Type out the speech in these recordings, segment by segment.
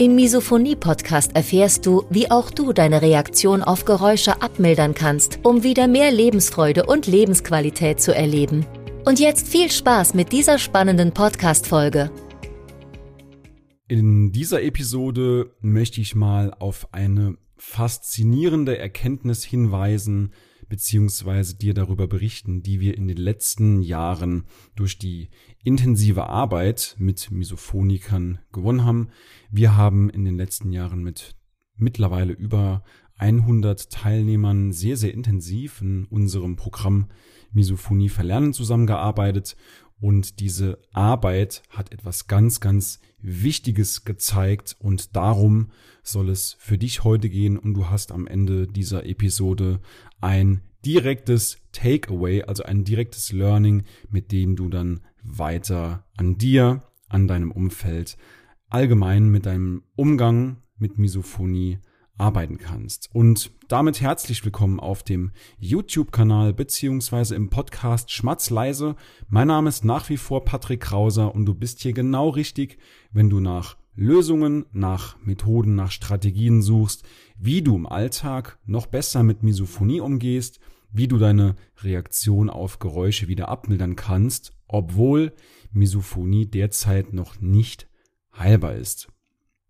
Im Misophonie-Podcast erfährst du, wie auch du deine Reaktion auf Geräusche abmildern kannst, um wieder mehr Lebensfreude und Lebensqualität zu erleben. Und jetzt viel Spaß mit dieser spannenden Podcast-Folge. In dieser Episode möchte ich mal auf eine faszinierende Erkenntnis hinweisen, beziehungsweise dir darüber berichten, die wir in den letzten Jahren durch die intensive Arbeit mit Misophonikern gewonnen haben. Wir haben in den letzten Jahren mit mittlerweile über 100 Teilnehmern sehr, sehr intensiv in unserem Programm Misophonie verlernen zusammengearbeitet und diese Arbeit hat etwas ganz, ganz Wichtiges gezeigt. Und darum soll es für dich heute gehen. Und du hast am Ende dieser Episode ein direktes Takeaway, also ein direktes Learning, mit dem du dann weiter an dir, an deinem Umfeld, allgemein mit deinem Umgang mit Misophonie arbeiten kannst. Und damit herzlich willkommen auf dem YouTube-Kanal beziehungsweise im Podcast Schmatzleise. Mein Name ist nach wie vor Patrick Krauser und du bist hier genau richtig, wenn du nach Lösungen, nach Methoden, nach Strategien suchst, wie du im Alltag noch besser mit Misophonie umgehst, wie du deine Reaktion auf Geräusche wieder abmildern kannst, obwohl Misophonie derzeit noch nicht heilbar ist.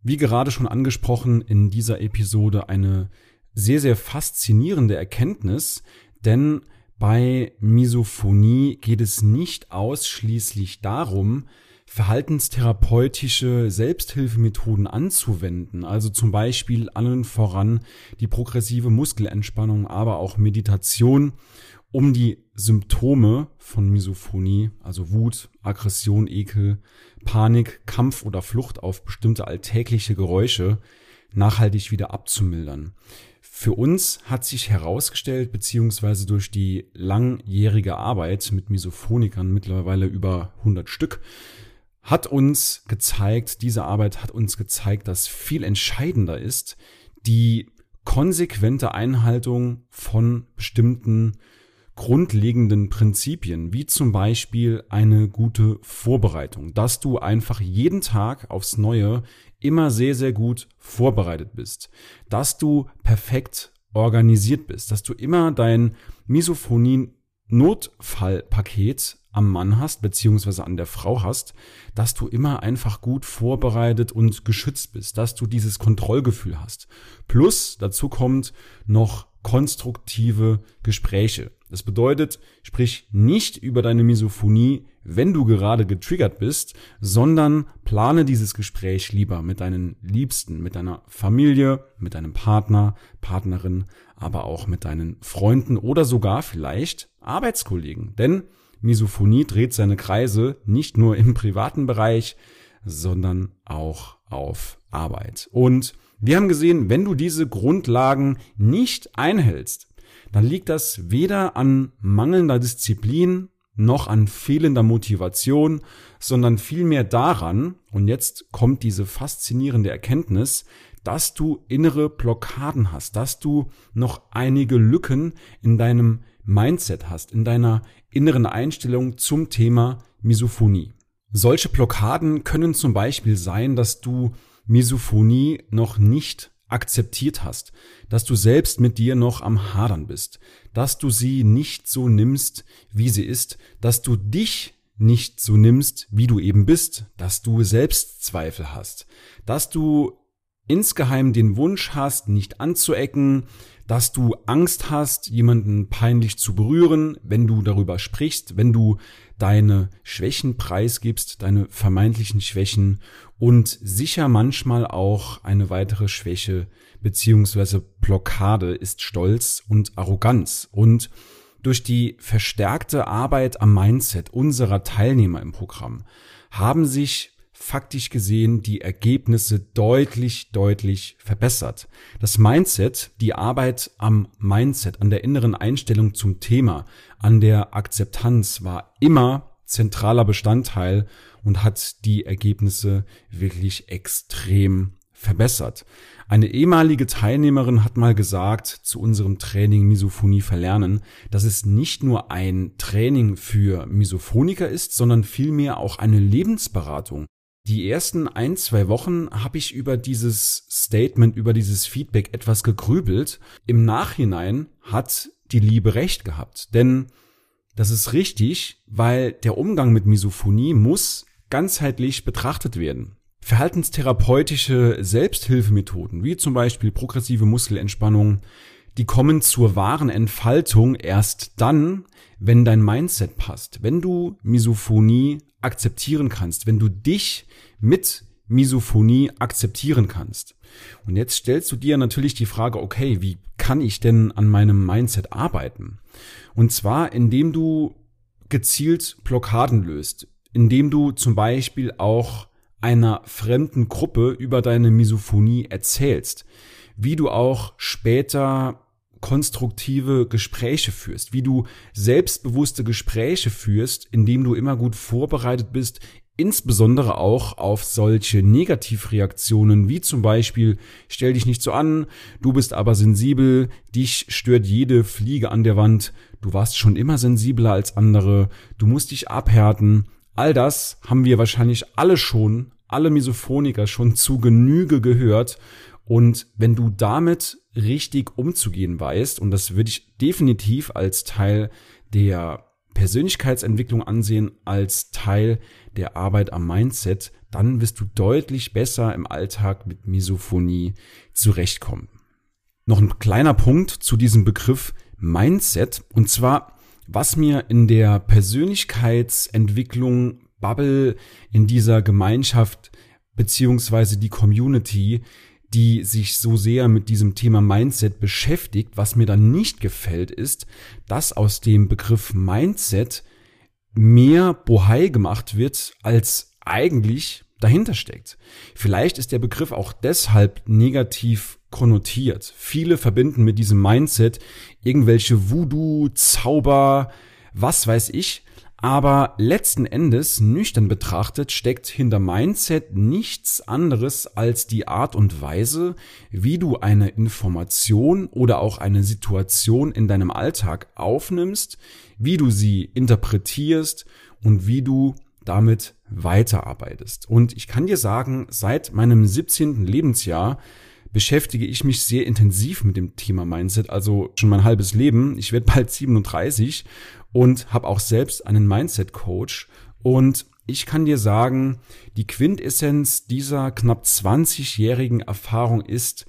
Wie gerade schon angesprochen in dieser Episode eine sehr, sehr faszinierende Erkenntnis, denn bei Misophonie geht es nicht ausschließlich darum, verhaltenstherapeutische Selbsthilfemethoden anzuwenden, also zum Beispiel allen voran die progressive Muskelentspannung, aber auch Meditation, um die Symptome von Misophonie, also Wut, Aggression, Ekel, Panik, Kampf oder Flucht auf bestimmte alltägliche Geräusche nachhaltig wieder abzumildern. Für uns hat sich herausgestellt, beziehungsweise durch die langjährige Arbeit mit Misophonikern, mittlerweile über 100 Stück, hat uns gezeigt, diese Arbeit hat uns gezeigt, dass viel entscheidender ist, die konsequente Einhaltung von bestimmten grundlegenden Prinzipien, wie zum Beispiel eine gute Vorbereitung, dass du einfach jeden Tag aufs Neue immer sehr, sehr gut vorbereitet bist, dass du perfekt organisiert bist, dass du immer dein Misophonin Notfallpaket am Mann hast, beziehungsweise an der Frau hast, dass du immer einfach gut vorbereitet und geschützt bist, dass du dieses Kontrollgefühl hast. Plus dazu kommt noch konstruktive Gespräche. Das bedeutet, sprich nicht über deine Misophonie, wenn du gerade getriggert bist, sondern plane dieses Gespräch lieber mit deinen Liebsten, mit deiner Familie, mit deinem Partner, Partnerin, aber auch mit deinen Freunden oder sogar vielleicht Arbeitskollegen. Denn Misophonie dreht seine Kreise nicht nur im privaten Bereich, sondern auch auf Arbeit. Und wir haben gesehen, wenn du diese Grundlagen nicht einhältst, dann liegt das weder an mangelnder Disziplin noch an fehlender Motivation, sondern vielmehr daran, und jetzt kommt diese faszinierende Erkenntnis, dass du innere Blockaden hast, dass du noch einige Lücken in deinem Mindset hast, in deiner inneren Einstellung zum Thema Misophonie. Solche Blockaden können zum Beispiel sein, dass du Misophonie noch nicht akzeptiert hast, dass du selbst mit dir noch am Hadern bist, dass du sie nicht so nimmst, wie sie ist, dass du dich nicht so nimmst, wie du eben bist, dass du Selbstzweifel hast, dass du insgeheim den Wunsch hast, nicht anzuecken, dass du Angst hast, jemanden peinlich zu berühren, wenn du darüber sprichst, wenn du deine Schwächen preisgibst, deine vermeintlichen Schwächen und sicher manchmal auch eine weitere Schwäche beziehungsweise Blockade ist Stolz und Arroganz. Und durch die verstärkte Arbeit am Mindset unserer Teilnehmer im Programm haben sich faktisch gesehen die Ergebnisse deutlich, deutlich verbessert. Das Mindset, die Arbeit am Mindset, an der inneren Einstellung zum Thema, an der Akzeptanz war immer zentraler Bestandteil und hat die Ergebnisse wirklich extrem verbessert. Eine ehemalige Teilnehmerin hat mal gesagt zu unserem Training Misophonie verlernen, dass es nicht nur ein Training für Misophoniker ist, sondern vielmehr auch eine Lebensberatung. Die ersten ein, zwei Wochen habe ich über dieses Statement, über dieses Feedback etwas gegrübelt. Im Nachhinein hat die Liebe recht gehabt, denn das ist richtig, weil der Umgang mit Misophonie muss ganzheitlich betrachtet werden. Verhaltenstherapeutische Selbsthilfemethoden, wie zum Beispiel progressive Muskelentspannung, die kommen zur wahren Entfaltung erst dann, wenn dein Mindset passt, wenn du Misophonie akzeptieren kannst, wenn du dich mit Misophonie akzeptieren kannst. Und jetzt stellst du dir natürlich die Frage, okay, wie kann ich denn an meinem Mindset arbeiten? Und zwar, indem du gezielt Blockaden löst, indem du zum Beispiel auch einer fremden Gruppe über deine Misophonie erzählst, wie du auch später konstruktive Gespräche führst, wie du selbstbewusste Gespräche führst, indem du immer gut vorbereitet bist, insbesondere auch auf solche Negativreaktionen wie zum Beispiel stell dich nicht so an, du bist aber sensibel, dich stört jede Fliege an der Wand, du warst schon immer sensibler als andere, du musst dich abhärten, All das haben wir wahrscheinlich alle schon, alle Misophoniker schon zu Genüge gehört. Und wenn du damit richtig umzugehen weißt, und das würde ich definitiv als Teil der Persönlichkeitsentwicklung ansehen, als Teil der Arbeit am Mindset, dann wirst du deutlich besser im Alltag mit Misophonie zurechtkommen. Noch ein kleiner Punkt zu diesem Begriff Mindset, und zwar was mir in der Persönlichkeitsentwicklung Bubble in dieser Gemeinschaft beziehungsweise die Community, die sich so sehr mit diesem Thema Mindset beschäftigt, was mir dann nicht gefällt, ist, dass aus dem Begriff Mindset mehr Bohai gemacht wird, als eigentlich dahinter steckt. Vielleicht ist der Begriff auch deshalb negativ konnotiert. Viele verbinden mit diesem Mindset irgendwelche Voodoo, Zauber, was weiß ich. Aber letzten Endes, nüchtern betrachtet, steckt hinter Mindset nichts anderes als die Art und Weise, wie du eine Information oder auch eine Situation in deinem Alltag aufnimmst, wie du sie interpretierst und wie du damit weiterarbeitest. Und ich kann dir sagen, seit meinem 17. Lebensjahr beschäftige ich mich sehr intensiv mit dem Thema Mindset, also schon mein halbes Leben. Ich werde bald 37 und habe auch selbst einen Mindset-Coach. Und ich kann dir sagen, die Quintessenz dieser knapp 20-jährigen Erfahrung ist,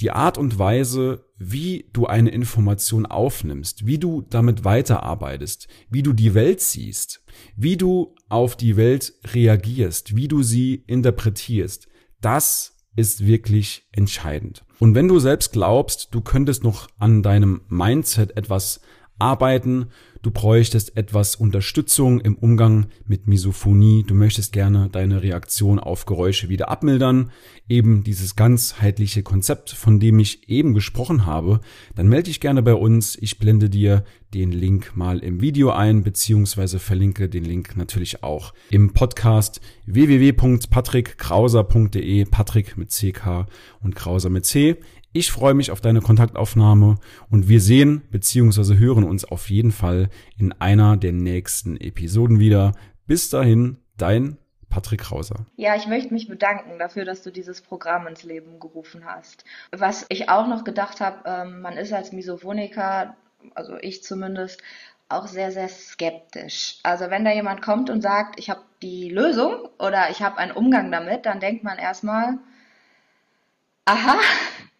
die Art und Weise, wie du eine Information aufnimmst, wie du damit weiterarbeitest, wie du die Welt siehst, wie du auf die Welt reagierst, wie du sie interpretierst, das ist wirklich entscheidend. Und wenn du selbst glaubst, du könntest noch an deinem Mindset etwas arbeiten, du bräuchtest etwas Unterstützung im Umgang mit Misophonie, du möchtest gerne deine Reaktion auf Geräusche wieder abmildern, eben dieses ganzheitliche Konzept, von dem ich eben gesprochen habe, dann melde dich gerne bei uns. Ich blende dir den Link mal im Video ein, beziehungsweise verlinke den Link natürlich auch im Podcast www.patrickkrauser.de, Patrick mit CK und Krauser mit C. Ich freue mich auf deine Kontaktaufnahme und wir sehen bzw. hören uns auf jeden Fall in einer der nächsten Episoden wieder. Bis dahin, dein Patrick Krauser. Ja, ich möchte mich bedanken dafür, dass du dieses Programm ins Leben gerufen hast. Was ich auch noch gedacht habe, ähm, man ist als Misophoniker, also ich zumindest, auch sehr, sehr skeptisch. Also wenn da jemand kommt und sagt, ich habe die Lösung oder ich habe einen Umgang damit, dann denkt man erstmal, aha,